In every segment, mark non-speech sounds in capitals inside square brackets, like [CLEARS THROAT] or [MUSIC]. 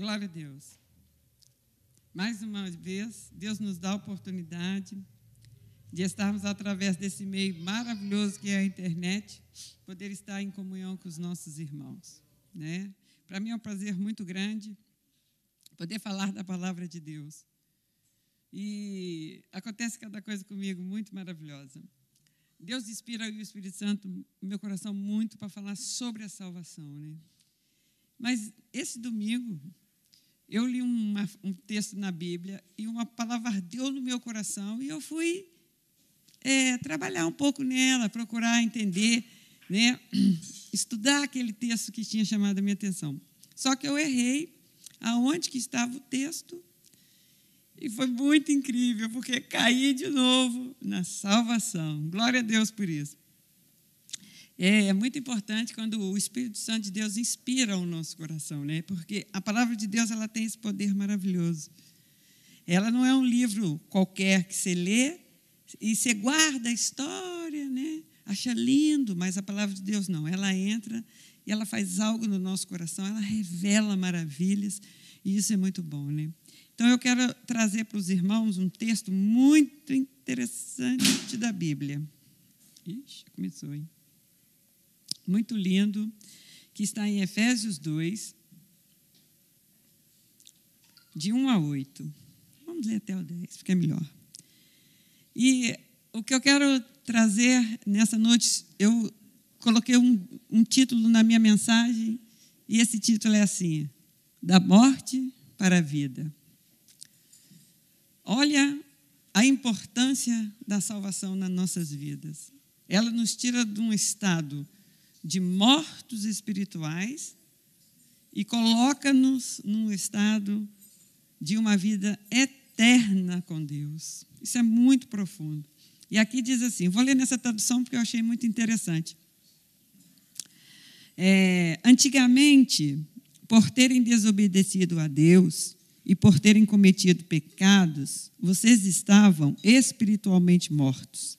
Glória a Deus. Mais uma vez, Deus nos dá a oportunidade de estarmos através desse meio maravilhoso que é a internet, poder estar em comunhão com os nossos irmãos, né? Para mim é um prazer muito grande poder falar da palavra de Deus. E acontece cada coisa comigo muito maravilhosa. Deus inspira o Espírito Santo meu coração muito para falar sobre a salvação, né? Mas esse domingo eu li uma, um texto na Bíblia e uma palavra ardeu no meu coração e eu fui é, trabalhar um pouco nela, procurar entender, né? [CLEARS THROAT] estudar aquele texto que tinha chamado a minha atenção. Só que eu errei aonde que estava o texto e foi muito incrível, porque caí de novo na salvação. Glória a Deus por isso. É, é, muito importante quando o Espírito Santo de Deus inspira o nosso coração, né? Porque a palavra de Deus ela tem esse poder maravilhoso. Ela não é um livro qualquer que você lê e você guarda a história, né? Acha lindo, mas a palavra de Deus não. Ela entra e ela faz algo no nosso coração, ela revela maravilhas e isso é muito bom, né? Então eu quero trazer para os irmãos um texto muito interessante da Bíblia. Ixi, começou, hein? Muito lindo, que está em Efésios 2, de 1 a 8. Vamos ler até o 10, fica melhor. E o que eu quero trazer nessa noite, eu coloquei um, um título na minha mensagem, e esse título é assim: Da morte para a vida. Olha a importância da salvação nas nossas vidas. Ela nos tira de um estado de mortos espirituais e coloca-nos num estado de uma vida eterna com Deus. Isso é muito profundo. E aqui diz assim: vou ler nessa tradução porque eu achei muito interessante. É, antigamente, por terem desobedecido a Deus e por terem cometido pecados, vocês estavam espiritualmente mortos.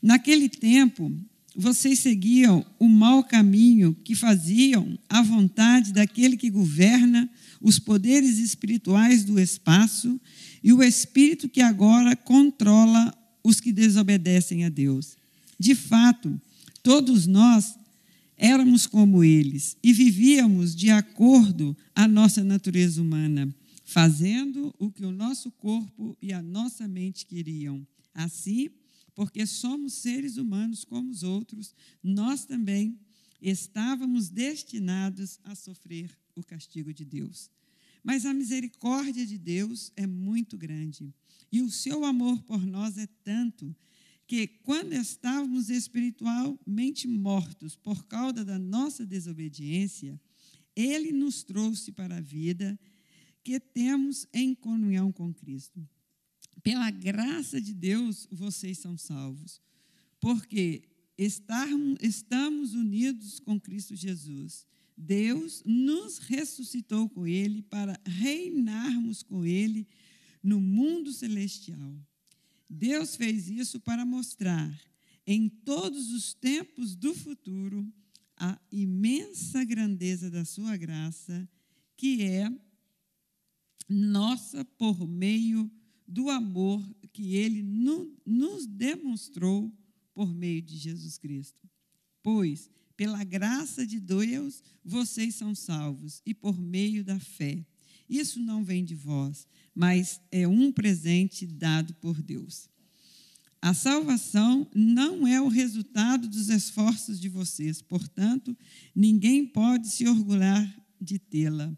Naquele tempo, vocês seguiam o mau caminho que faziam a vontade daquele que governa os poderes espirituais do espaço e o espírito que agora controla os que desobedecem a Deus. De fato, todos nós éramos como eles e vivíamos de acordo à nossa natureza humana, fazendo o que o nosso corpo e a nossa mente queriam. Assim, porque somos seres humanos como os outros, nós também estávamos destinados a sofrer o castigo de Deus. Mas a misericórdia de Deus é muito grande e o seu amor por nós é tanto que, quando estávamos espiritualmente mortos por causa da nossa desobediência, ele nos trouxe para a vida que temos em comunhão com Cristo pela graça de Deus, vocês são salvos. Porque estamos unidos com Cristo Jesus. Deus nos ressuscitou com Ele para reinarmos com Ele no mundo celestial. Deus fez isso para mostrar em todos os tempos do futuro a imensa grandeza da Sua graça, que é nossa por meio de do amor que ele nos demonstrou por meio de Jesus Cristo. Pois, pela graça de Deus, vocês são salvos, e por meio da fé. Isso não vem de vós, mas é um presente dado por Deus. A salvação não é o resultado dos esforços de vocês, portanto, ninguém pode se orgulhar de tê-la,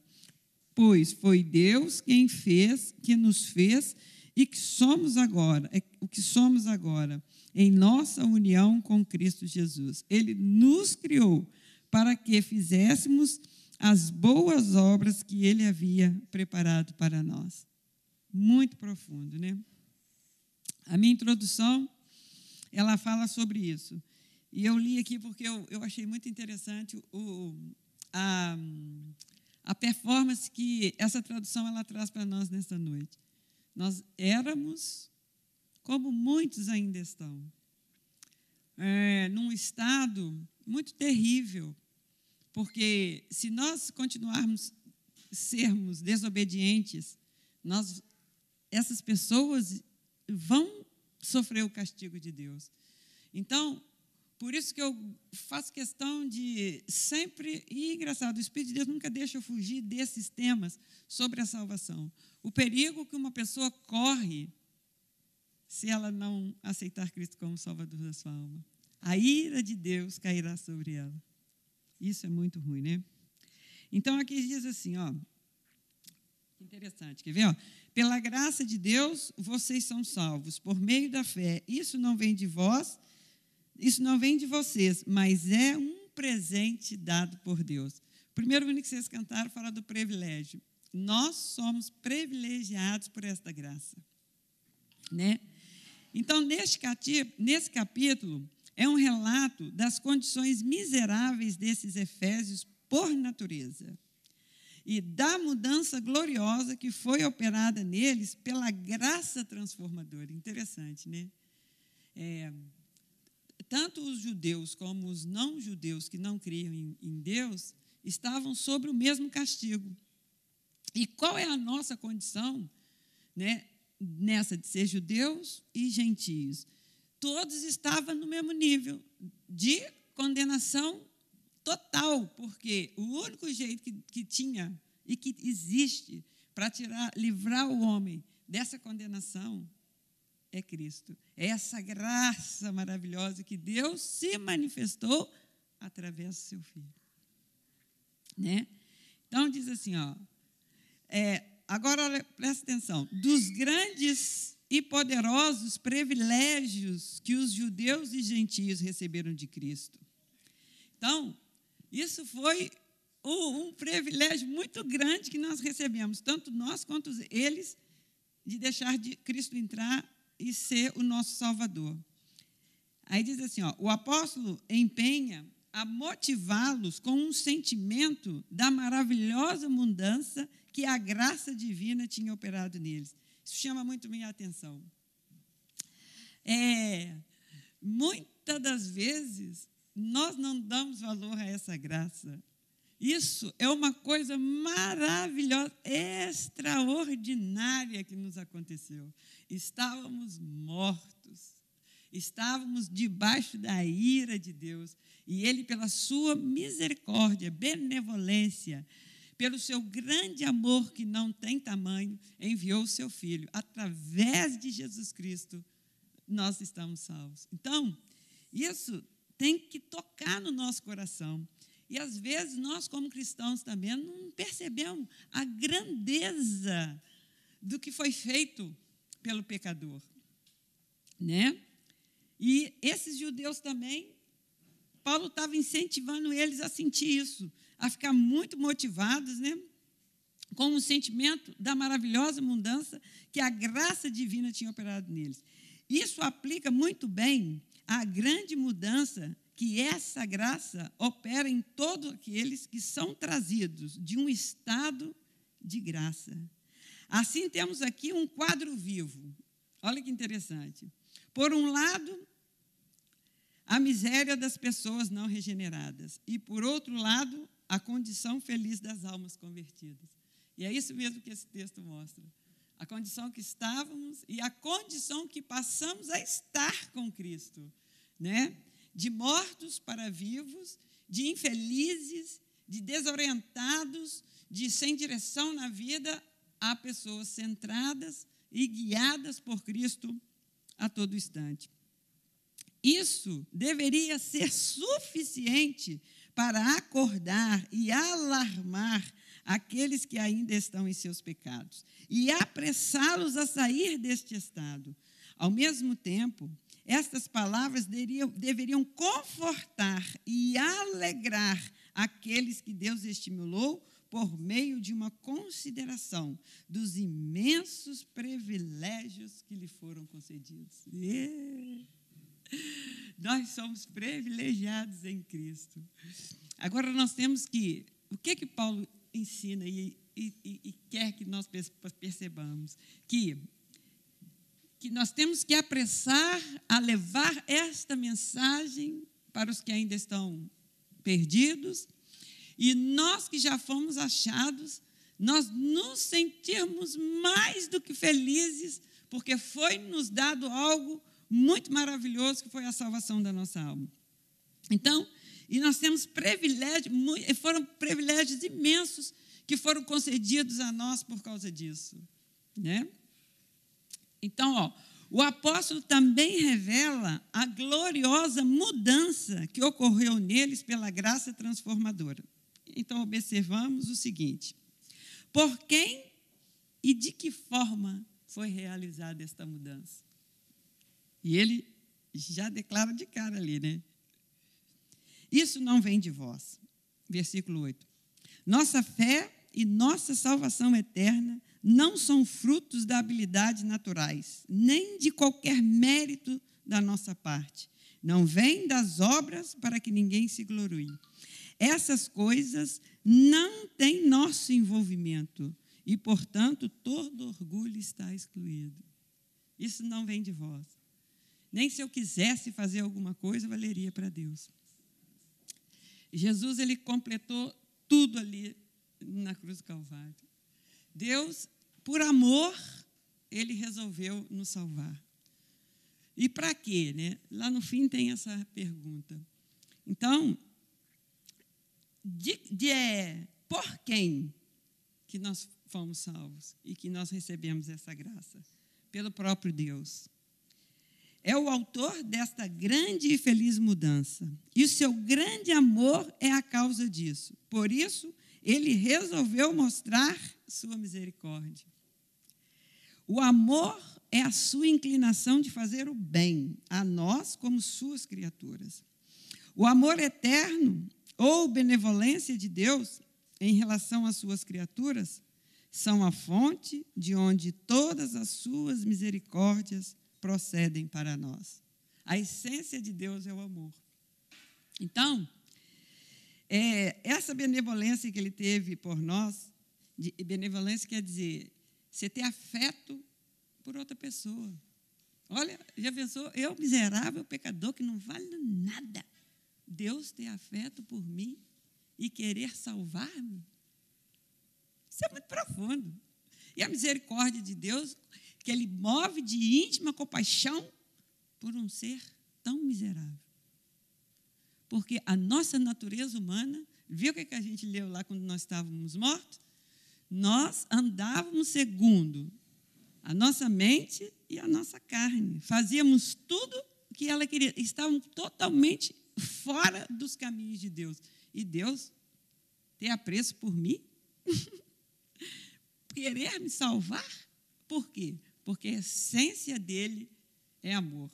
pois foi Deus quem fez, que nos fez e que somos agora, é o que somos agora, em nossa união com Cristo Jesus. Ele nos criou para que fizéssemos as boas obras que ele havia preparado para nós. Muito profundo, né? A minha introdução, ela fala sobre isso. E eu li aqui porque eu, eu achei muito interessante o, a, a performance que essa tradução ela traz para nós nesta noite. Nós éramos, como muitos ainda estão, é, num estado muito terrível, porque se nós continuarmos sermos desobedientes, nós, essas pessoas vão sofrer o castigo de Deus. Então, por isso que eu faço questão de sempre. E engraçado, o Espírito de Deus nunca deixa eu fugir desses temas sobre a salvação. O perigo que uma pessoa corre se ela não aceitar Cristo como Salvador da sua alma. A ira de Deus cairá sobre ela. Isso é muito ruim, né? Então aqui diz assim, ó. Interessante, quer ver? Ó? Pela graça de Deus, vocês são salvos por meio da fé. Isso não vem de vós, isso não vem de vocês, mas é um presente dado por Deus. O primeiro hino que vocês cantaram fala do privilégio. Nós somos privilegiados por esta graça. Né? Então, neste nesse capítulo, é um relato das condições miseráveis desses efésios por natureza e da mudança gloriosa que foi operada neles pela graça transformadora. Interessante, né? É, tanto os judeus como os não-judeus que não criam em, em Deus estavam sobre o mesmo castigo. E qual é a nossa condição né, nessa de ser judeus e gentios? Todos estavam no mesmo nível de condenação total, porque o único jeito que, que tinha e que existe para tirar, livrar o homem dessa condenação é Cristo. É essa graça maravilhosa que Deus se manifestou através do seu filho. Né? Então diz assim, ó, é, agora presta atenção, dos grandes e poderosos privilégios que os judeus e gentios receberam de Cristo. Então, isso foi um, um privilégio muito grande que nós recebemos, tanto nós quanto eles, de deixar de Cristo entrar e ser o nosso Salvador. Aí diz assim: ó, o apóstolo empenha a motivá-los com um sentimento da maravilhosa mudança que a graça divina tinha operado neles. Isso chama muito minha atenção. É, muitas das vezes nós não damos valor a essa graça. Isso é uma coisa maravilhosa, extraordinária que nos aconteceu. Estávamos mortos, estávamos debaixo da ira de Deus, e Ele, pela sua misericórdia, benevolência, pelo seu grande amor que não tem tamanho, enviou o seu Filho. Através de Jesus Cristo, nós estamos salvos. Então, isso tem que tocar no nosso coração. E às vezes nós, como cristãos, também não percebemos a grandeza do que foi feito pelo pecador. Né? E esses judeus também, Paulo estava incentivando eles a sentir isso, a ficar muito motivados, né? com o sentimento da maravilhosa mudança que a graça divina tinha operado neles. Isso aplica muito bem à grande mudança que essa graça opera em todos aqueles que são trazidos de um estado de graça. Assim, temos aqui um quadro vivo. Olha que interessante. Por um lado, a miséria das pessoas não regeneradas, e por outro lado, a condição feliz das almas convertidas. E é isso mesmo que esse texto mostra. A condição que estávamos e a condição que passamos a estar com Cristo, né? de mortos para vivos, de infelizes, de desorientados, de sem direção na vida, a pessoas centradas e guiadas por Cristo a todo instante. Isso deveria ser suficiente para acordar e alarmar aqueles que ainda estão em seus pecados e apressá-los a sair deste estado. Ao mesmo tempo, estas palavras deveriam, confortar e alegrar aqueles que Deus estimulou por meio de uma consideração dos imensos privilégios que lhe foram concedidos. Yeah. Nós somos privilegiados em Cristo. Agora nós temos que. O que que Paulo ensina e, e, e quer que nós percebamos? Que que nós temos que apressar a levar esta mensagem para os que ainda estão perdidos, e nós que já fomos achados, nós nos sentirmos mais do que felizes, porque foi nos dado algo muito maravilhoso, que foi a salvação da nossa alma. Então, e nós temos privilégios, foram privilégios imensos que foram concedidos a nós por causa disso. Né? Então, ó, o apóstolo também revela a gloriosa mudança que ocorreu neles pela graça transformadora. Então, observamos o seguinte: por quem e de que forma foi realizada esta mudança? E ele já declara de cara ali, né? Isso não vem de vós. Versículo 8. Nossa fé e nossa salvação eterna não são frutos da habilidade naturais, nem de qualquer mérito da nossa parte. Não vem das obras para que ninguém se glorie. Essas coisas não têm nosso envolvimento e, portanto, todo orgulho está excluído. Isso não vem de vós. Nem se eu quisesse fazer alguma coisa, valeria para Deus. Jesus ele completou tudo ali na cruz do Calvário. Deus, por amor, ele resolveu nos salvar. E para quê? Né? Lá no fim tem essa pergunta. Então, de, de, é, por quem que nós fomos salvos e que nós recebemos essa graça? Pelo próprio Deus. É o autor desta grande e feliz mudança. E o seu grande amor é a causa disso. Por isso, ele resolveu mostrar sua misericórdia. O amor é a sua inclinação de fazer o bem a nós como suas criaturas. O amor eterno ou benevolência de Deus em relação às suas criaturas são a fonte de onde todas as suas misericórdias procedem para nós. A essência de Deus é o amor. Então, é, essa benevolência que ele teve por nós, de, benevolência quer dizer você ter afeto por outra pessoa. Olha, já pensou, eu, miserável pecador que não vale nada, Deus ter afeto por mim e querer salvar-me? Isso é muito profundo. E a misericórdia de Deus, que Ele move de íntima compaixão por um ser tão miserável. Porque a nossa natureza humana, viu o que a gente leu lá quando nós estávamos mortos? Nós andávamos segundo a nossa mente e a nossa carne. Fazíamos tudo o que ela queria. Estávamos totalmente fora dos caminhos de Deus. E Deus ter apreço por mim? [LAUGHS] Querer me salvar? Por quê? Porque a essência dele é amor.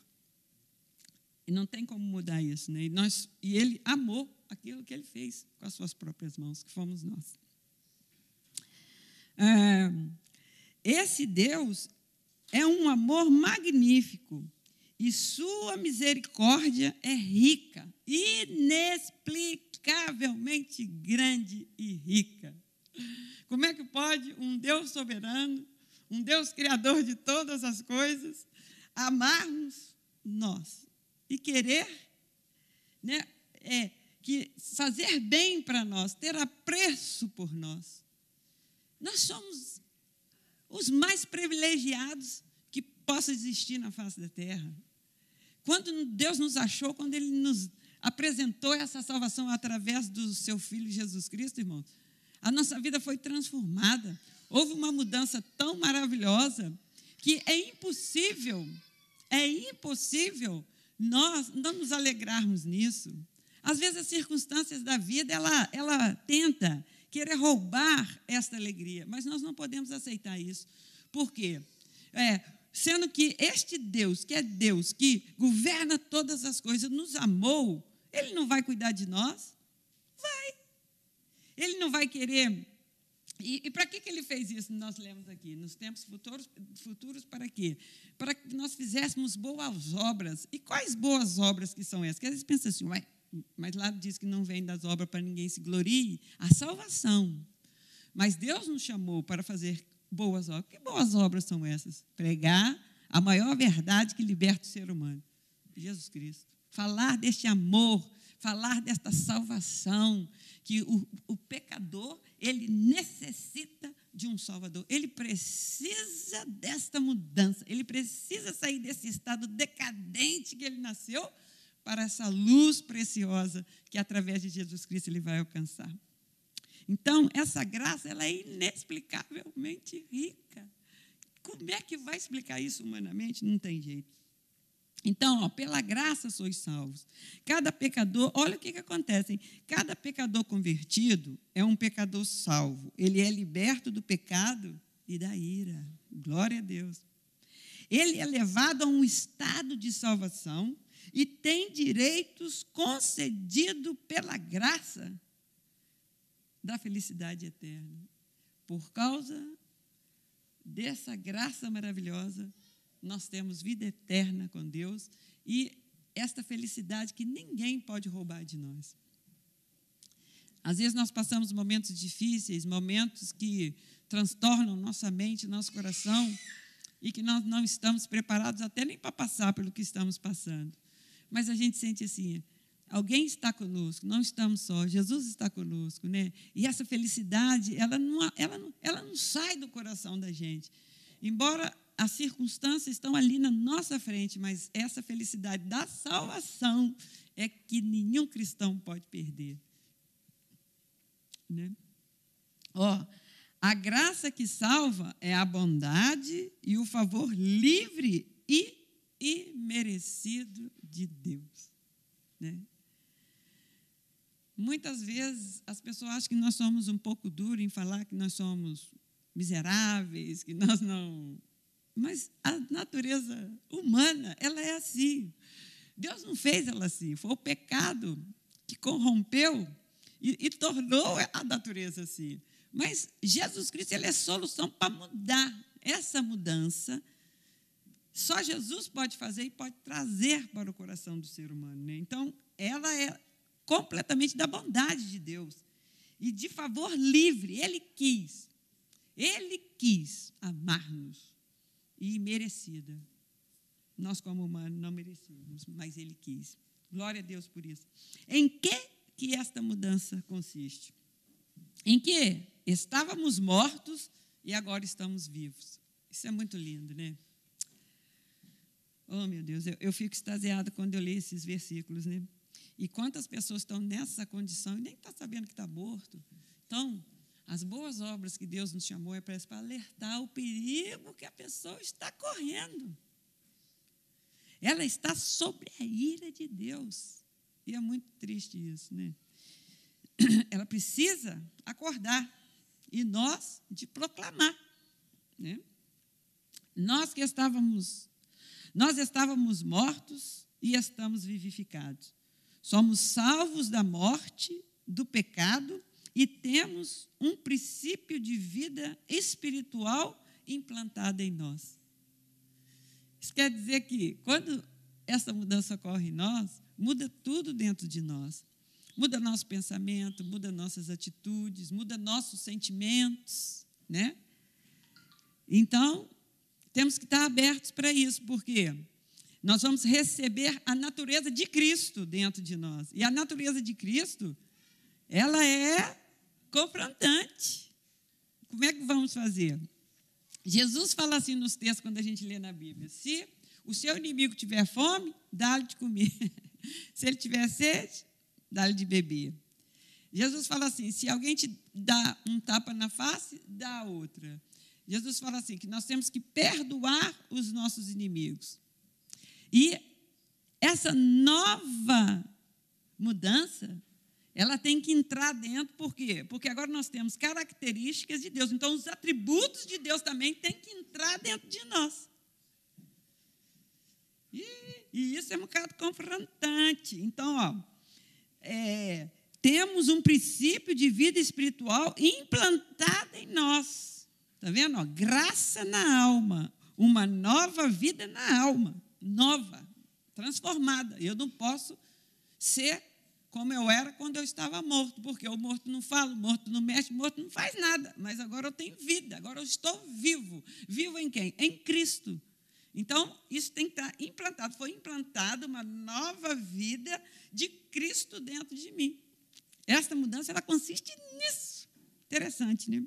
E não tem como mudar isso. Né? E, nós, e ele amou aquilo que ele fez com as suas próprias mãos, que fomos nós. É, esse Deus é um amor magnífico e sua misericórdia é rica, inexplicavelmente grande e rica. Como é que pode um Deus soberano, um Deus criador de todas as coisas, amar-nos nós, e querer né, é, que fazer bem para nós, ter apreço por nós. Nós somos os mais privilegiados que possa existir na face da terra. Quando Deus nos achou, quando Ele nos apresentou essa salvação através do seu Filho Jesus Cristo, irmãos, a nossa vida foi transformada. Houve uma mudança tão maravilhosa que é impossível, é impossível nós não nos alegrarmos nisso. Às vezes as circunstâncias da vida, ela, ela tenta querer roubar esta alegria, mas nós não podemos aceitar isso. Por quê? É, sendo que este Deus, que é Deus, que governa todas as coisas, nos amou, Ele não vai cuidar de nós? Vai. Ele não vai querer e, e para que, que ele fez isso? Nós lemos aqui, nos tempos futuros, futuros, para quê? Para que nós fizéssemos boas obras. E quais boas obras que são essas? Que às vezes pensa assim, ué, mas lá diz que não vem das obras para ninguém se glorie. A salvação. Mas Deus nos chamou para fazer boas obras. Que boas obras são essas? Pregar a maior verdade que liberta o ser humano. Jesus Cristo. Falar deste amor, falar desta salvação, que o, o pecador, ele necessita de um Salvador. Ele precisa desta mudança. Ele precisa sair desse estado decadente que ele nasceu para essa luz preciosa que através de Jesus Cristo ele vai alcançar. Então, essa graça ela é inexplicavelmente rica. Como é que vai explicar isso humanamente? Não tem jeito. Então, ó, pela graça sois salvos. Cada pecador, olha o que, que acontece. Hein? Cada pecador convertido é um pecador salvo. Ele é liberto do pecado e da ira. Glória a Deus. Ele é levado a um estado de salvação e tem direitos concedidos pela graça da felicidade eterna. Por causa dessa graça maravilhosa, nós temos vida eterna com Deus e esta felicidade que ninguém pode roubar de nós. Às vezes nós passamos momentos difíceis, momentos que transtornam nossa mente, nosso coração, e que nós não estamos preparados até nem para passar pelo que estamos passando. Mas a gente sente assim, alguém está conosco, não estamos só, Jesus está conosco, né? E essa felicidade, ela não, ela não, ela não sai do coração da gente. Embora as circunstâncias estão ali na nossa frente, mas essa felicidade da salvação é que nenhum cristão pode perder. Né? Ó, a graça que salva é a bondade e o favor livre e imerecido de Deus. Né? Muitas vezes as pessoas acham que nós somos um pouco duros em falar que nós somos miseráveis, que nós não mas a natureza humana, ela é assim. Deus não fez ela assim. Foi o pecado que corrompeu e, e tornou a natureza assim. Mas Jesus Cristo ele é solução para mudar essa mudança. Só Jesus pode fazer e pode trazer para o coração do ser humano. Né? Então, ela é completamente da bondade de Deus e de favor livre. Ele quis. Ele quis amar-nos e merecida. Nós, como humanos, não merecíamos, mas Ele quis. Glória a Deus por isso. Em que que esta mudança consiste? Em que estávamos mortos e agora estamos vivos. Isso é muito lindo, né? Oh, meu Deus, eu, eu fico extasiada quando eu leio esses versículos, né? E quantas pessoas estão nessa condição e nem estão tá sabendo que está morto. Então, as boas obras que Deus nos chamou é para alertar o perigo que a pessoa está correndo. Ela está sobre a ira de Deus. E é muito triste isso, né? [CLEARS THROAT] Ela precisa acordar e nós de proclamar, né? Nós que estávamos nós estávamos mortos e estamos vivificados. Somos salvos da morte, do pecado e temos um princípio de vida espiritual implantado em nós. Isso quer dizer que quando essa mudança ocorre em nós, muda tudo dentro de nós. Muda nosso pensamento, muda nossas atitudes, muda nossos sentimentos, né? Então, temos que estar abertos para isso, porque nós vamos receber a natureza de Cristo dentro de nós. E a natureza de Cristo, ela é confrontante. Como é que vamos fazer? Jesus fala assim nos textos quando a gente lê na Bíblia: se o seu inimigo tiver fome, dá-lhe de comer. [LAUGHS] se ele tiver sede, dá-lhe de beber. Jesus fala assim: se alguém te dá um tapa na face, dá outra. Jesus fala assim: que nós temos que perdoar os nossos inimigos. E essa nova mudança ela tem que entrar dentro, por quê? Porque agora nós temos características de Deus. Então, os atributos de Deus também têm que entrar dentro de nós. E, e isso é um bocado confrontante. Então, ó, é, temos um princípio de vida espiritual implantado em nós. Está vendo? Ó, graça na alma. Uma nova vida na alma. Nova, transformada. Eu não posso ser como eu era quando eu estava morto, porque o morto não fala, o morto não mexe, o morto não faz nada, mas agora eu tenho vida, agora eu estou vivo. Vivo em quem? Em Cristo. Então, isso tem que estar implantado. Foi implantada uma nova vida de Cristo dentro de mim. Esta mudança ela consiste nisso. Interessante, né?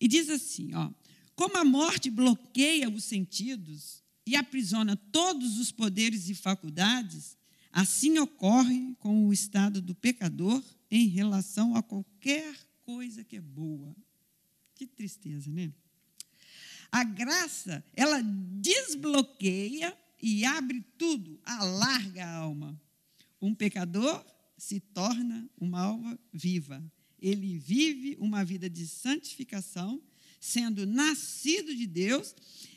E diz assim, ó, como a morte bloqueia os sentidos e aprisiona todos os poderes e faculdades, assim ocorre com o estado do pecador em relação a qualquer coisa que é boa. Que tristeza, né? A graça, ela desbloqueia e abre tudo, alarga a alma. Um pecador se torna uma alma viva. Ele vive uma vida de santificação, sendo nascido de Deus,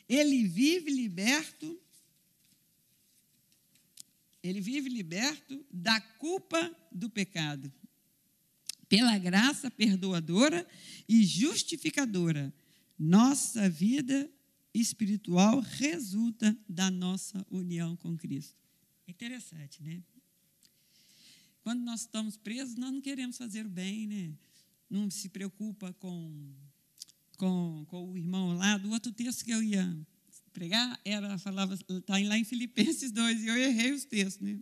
ele vive liberto ele vive liberto da culpa do pecado. Pela graça perdoadora e justificadora, nossa vida espiritual resulta da nossa união com Cristo. Interessante, né? Quando nós estamos presos, nós não queremos fazer o bem, né? Não se preocupa com, com, com o irmão lá. Do outro texto que eu ia pregar, era, falava, está lá em Filipenses 2, e eu errei os textos, né?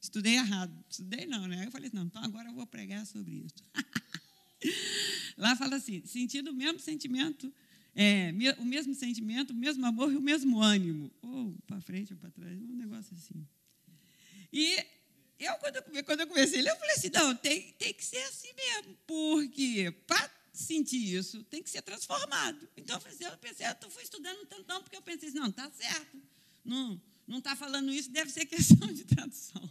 Estudei errado. Estudei não, né? Eu falei, não, então agora eu vou pregar sobre isso. [LAUGHS] lá fala assim, sentindo o mesmo sentimento, é, o mesmo sentimento, o mesmo amor e o mesmo ânimo. Ou para frente ou para trás, um negócio assim. E eu, quando eu, quando eu comecei eu falei assim, não, tem, tem que ser assim mesmo, porque para sentir isso tem que ser transformado. Então, eu, pensei, eu fui estudando tantão, porque eu pensei assim, não, está certo, não está falando isso, deve ser questão de tradução.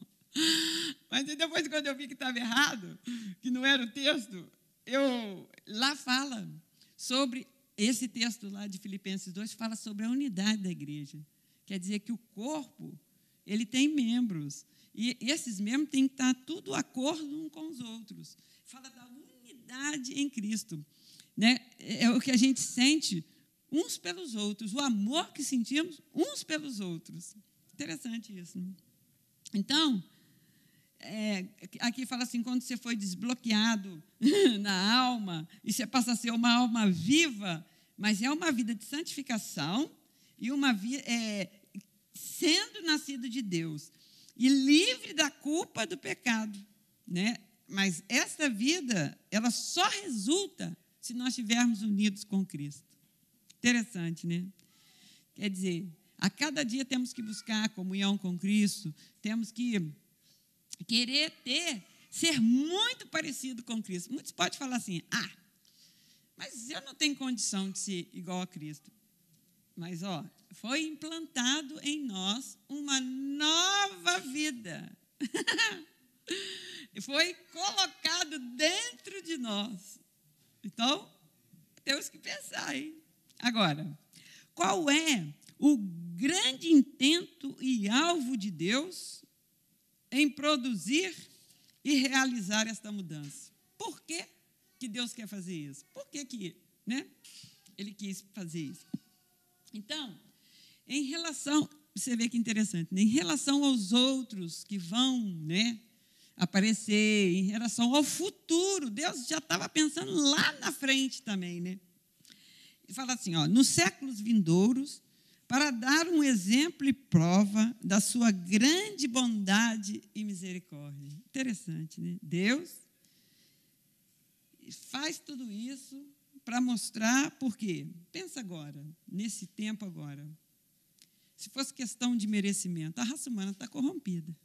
Mas depois, quando eu vi que estava errado, que não era o texto, eu lá fala sobre esse texto lá de Filipenses 2 fala sobre a unidade da igreja. Quer dizer que o corpo ele tem membros. E esses membros têm que estar tudo acordo um com os outros. Fala da unidade em Cristo. Né? É o que a gente sente uns pelos outros, o amor que sentimos uns pelos outros. Interessante isso. Né? Então, é, aqui fala assim: quando você foi desbloqueado [LAUGHS] na alma, e você passa a ser uma alma viva, mas é uma vida de santificação e uma vida. É, sendo nascido de Deus e livre da culpa do pecado, né? Mas essa vida, ela só resulta se nós estivermos unidos com Cristo. Interessante, né? Quer dizer, a cada dia temos que buscar a comunhão com Cristo, temos que querer ter, ser muito parecido com Cristo. Muitos podem falar assim: ah, mas eu não tenho condição de ser igual a Cristo. Mas, ó, foi implantado em nós uma nova vida. [LAUGHS] foi colocado dentro de nós. Então, temos que pensar, hein? Agora, qual é o grande intento e alvo de Deus em produzir e realizar esta mudança? Por que, que Deus quer fazer isso? Por que, que né, ele quis fazer isso? Então, em relação, você vê que interessante, né? em relação aos outros que vão né, aparecer, em relação ao futuro, Deus já estava pensando lá na frente também. Né? E fala assim: ó, nos séculos vindouros, para dar um exemplo e prova da sua grande bondade e misericórdia. Interessante, né? Deus faz tudo isso para mostrar por quê. Pensa agora, nesse tempo agora. Se fosse questão de merecimento, a raça humana está corrompida.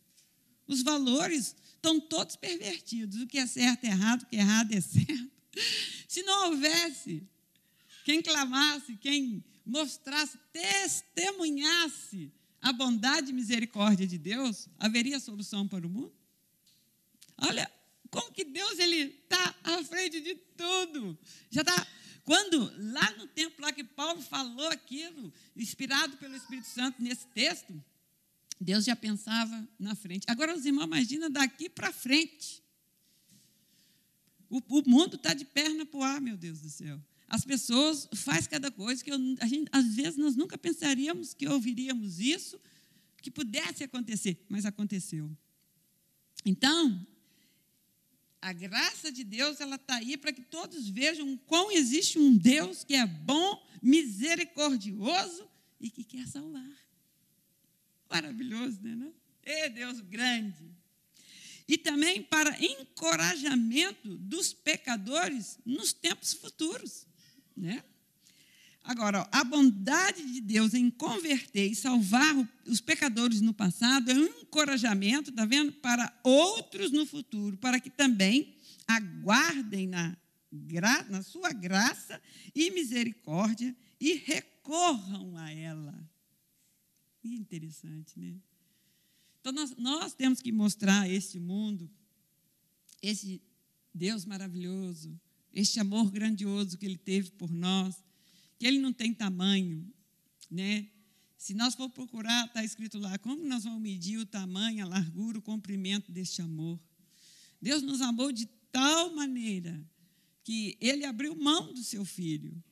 Os valores estão todos pervertidos. O que é certo é errado, o que é errado é [LAUGHS] certo. Se não houvesse quem clamasse, quem mostrasse, testemunhasse a bondade e misericórdia de Deus, haveria solução para o mundo? Olha, como que Deus ele está à frente de tudo. Já está. Quando lá no tempo lá que Paulo falou aquilo, inspirado pelo Espírito Santo nesse texto, Deus já pensava na frente. Agora os irmãos imagina daqui para frente. O, o mundo está de perna para o ar, meu Deus do céu. As pessoas fazem cada coisa que eu, a gente, às vezes nós nunca pensaríamos que ouviríamos isso, que pudesse acontecer, mas aconteceu. Então, a graça de Deus ela está aí para que todos vejam quão existe um Deus que é bom, misericordioso e que quer salvar. Maravilhoso, né? Não? Ê, Deus grande. E também para encorajamento dos pecadores nos tempos futuros, né? Agora, a bondade de Deus em converter e salvar os pecadores no passado é um encorajamento, tá vendo? Para outros no futuro, para que também aguardem na, na sua graça e misericórdia e recorram a ela. Que interessante, né? Então, nós, nós temos que mostrar a este mundo esse Deus maravilhoso, este amor grandioso que Ele teve por nós, que Ele não tem tamanho, né? Se nós for procurar, está escrito lá, como nós vamos medir o tamanho, a largura, o comprimento deste amor? Deus nos amou de tal maneira que Ele abriu mão do seu Filho,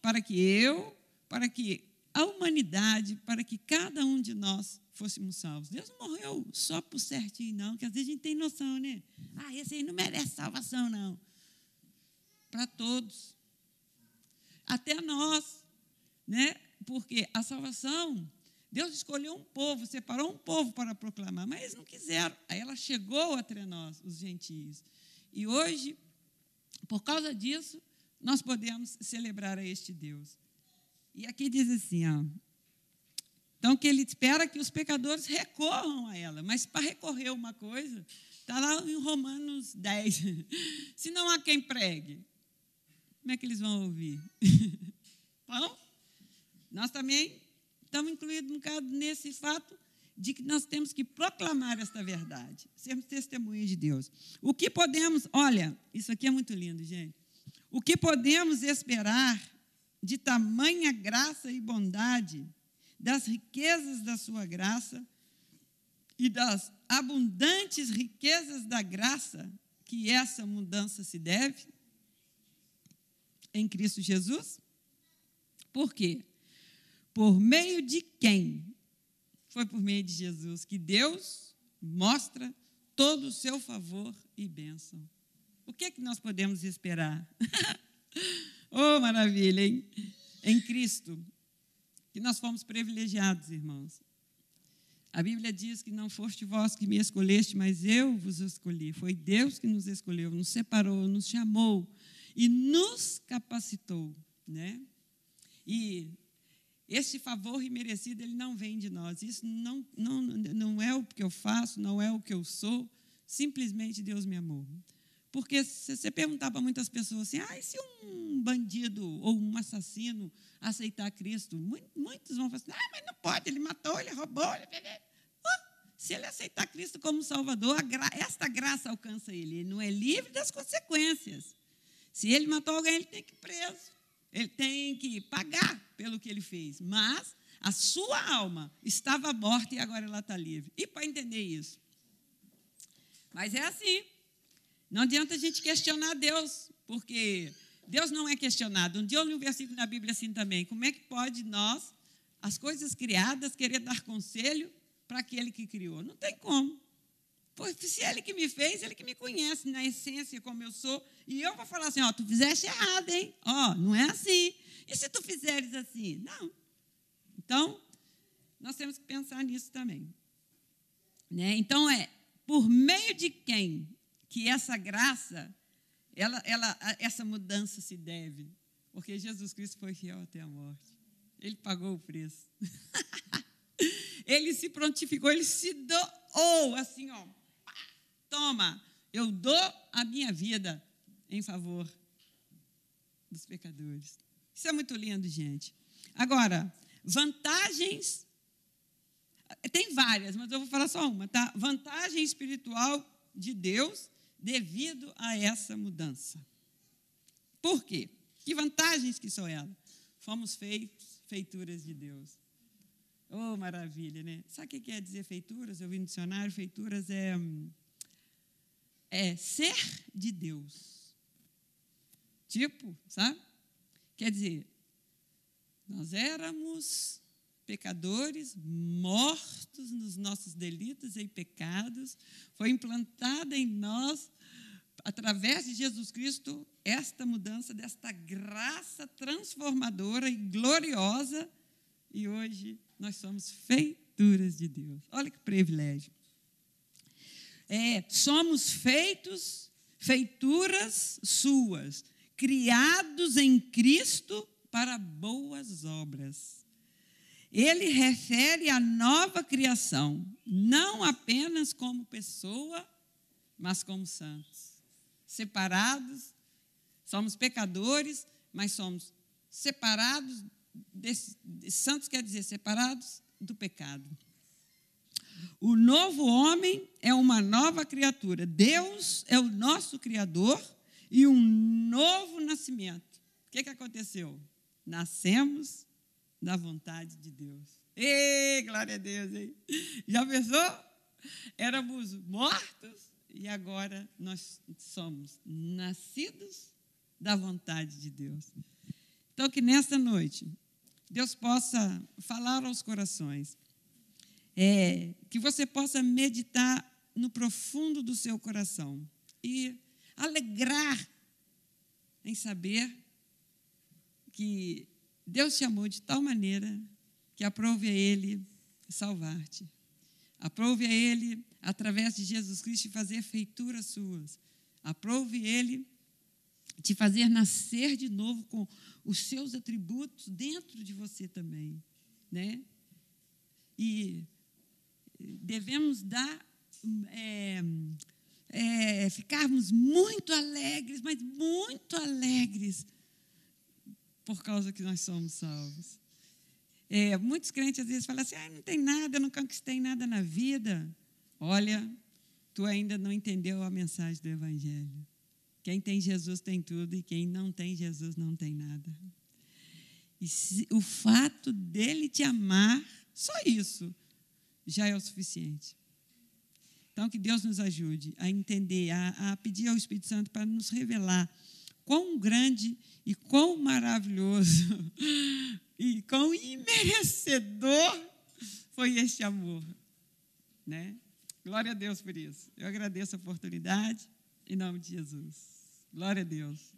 para que eu, para que a humanidade, para que cada um de nós fôssemos salvos. Deus não morreu só por certinho, não, que às vezes a gente tem noção, né? Ah, esse aí não merece salvação, não. Para todos. Até nós, né? Porque a salvação, Deus escolheu um povo, separou um povo para proclamar, mas eles não quiseram. Aí ela chegou entre nós, os gentios. E hoje, por causa disso, nós podemos celebrar a este Deus. E aqui diz assim, ó, então, que ele espera que os pecadores recorram a ela. Mas para recorrer uma coisa, está lá em Romanos 10. [LAUGHS] Se não há quem pregue, como é que eles vão ouvir? [LAUGHS] Então, nós também estamos incluídos um bocado nesse fato de que nós temos que proclamar esta verdade, sermos testemunhas de Deus. O que podemos, olha, isso aqui é muito lindo, gente. O que podemos esperar de tamanha graça e bondade das riquezas da sua graça e das abundantes riquezas da graça que essa mudança se deve em Cristo Jesus? Por quê? Por meio de quem? Foi por meio de Jesus que Deus mostra todo o seu favor e bênção. O que é que nós podemos esperar? [LAUGHS] oh, maravilha, hein? Em Cristo, que nós fomos privilegiados, irmãos. A Bíblia diz que não foste vós que me escolheste, mas eu vos escolhi. Foi Deus que nos escolheu, nos separou, nos chamou e nos capacitou, né? E esse favor imerecido, ele não vem de nós. Isso não, não, não é o que eu faço, não é o que eu sou. Simplesmente Deus me amou. Porque se você perguntar para muitas pessoas assim, ah, e se um bandido ou um assassino aceitar Cristo? Muitos vão falar assim, ah, mas não pode, ele matou, ele roubou. Ele... se ele aceitar Cristo como Salvador, gra... esta graça alcança ele. Ele não é livre das consequências. Se ele matou alguém, ele tem que ir preso. Ele tem que pagar pelo que ele fez. Mas a sua alma estava morta e agora ela está livre. E para entender isso? Mas é assim. Não adianta a gente questionar Deus, porque Deus não é questionado. Um dia eu li um versículo na Bíblia assim também. Como é que pode nós, as coisas criadas, querer dar conselho para aquele que criou? Não tem como. Porque se ele que me fez, ele que me conhece na essência como eu sou, e eu vou falar assim, ó, tu fizeste errado, hein? Ó, não é assim. E se tu fizeres assim? Não. Então, nós temos que pensar nisso também. Né? Então, é por meio de quem que essa graça, ela, ela, essa mudança se deve. Porque Jesus Cristo foi fiel até a morte. Ele pagou o preço. [LAUGHS] ele se prontificou, ele se doou, assim, ó. Toma, eu dou a minha vida em favor dos pecadores. Isso é muito lindo, gente. Agora, vantagens. Tem várias, mas eu vou falar só uma, tá? Vantagem espiritual de Deus devido a essa mudança. Por quê? Que vantagens que são elas? Fomos feitos, feituras de Deus. Oh, maravilha, né? Sabe o que quer dizer feituras? Eu vi no dicionário, feituras é, é ser de Deus. Tipo, sabe? Quer dizer, nós éramos pecadores, mortos nos nossos delitos e pecados, foi implantada em nós, através de Jesus Cristo, esta mudança, desta graça transformadora e gloriosa, e hoje nós somos feituras de Deus. Olha que privilégio. É, somos feitos, feituras suas, criados em Cristo para boas obras. Ele refere a nova criação, não apenas como pessoa, mas como santos. Separados, somos pecadores, mas somos separados, desse, santos quer dizer separados do pecado. O novo homem é uma nova criatura. Deus é o nosso Criador e um novo nascimento. O que, que aconteceu? Nascemos da vontade de Deus. Ei, glória a Deus, hein? Já pensou? Éramos mortos e agora nós somos nascidos da vontade de Deus. Então, que nesta noite Deus possa falar aos corações, é, que você possa meditar no profundo do seu coração e alegrar em saber que Deus te amou de tal maneira que aprove a Ele salvar-te. Aprove a Ele, através de Jesus Cristo, fazer feituras suas. Aprove Ele te fazer nascer de novo com os seus atributos dentro de você também, né? E devemos dar, é, é, ficarmos muito alegres, mas muito alegres por causa que nós somos salvos. É, muitos crentes às vezes falam assim: ah, não tem nada, eu não conquistei nada na vida. Olha, tu ainda não entendeu a mensagem do Evangelho. Quem tem Jesus tem tudo e quem não tem Jesus não tem nada. E se, o fato dele te amar, só isso, já é o suficiente. Então, que Deus nos ajude a entender, a, a pedir ao Espírito Santo para nos revelar quão grande e quão maravilhoso [LAUGHS] e quão imerecedor foi este amor. Né? Glória a Deus por isso. Eu agradeço a oportunidade, em nome de Jesus. Glória a Deus.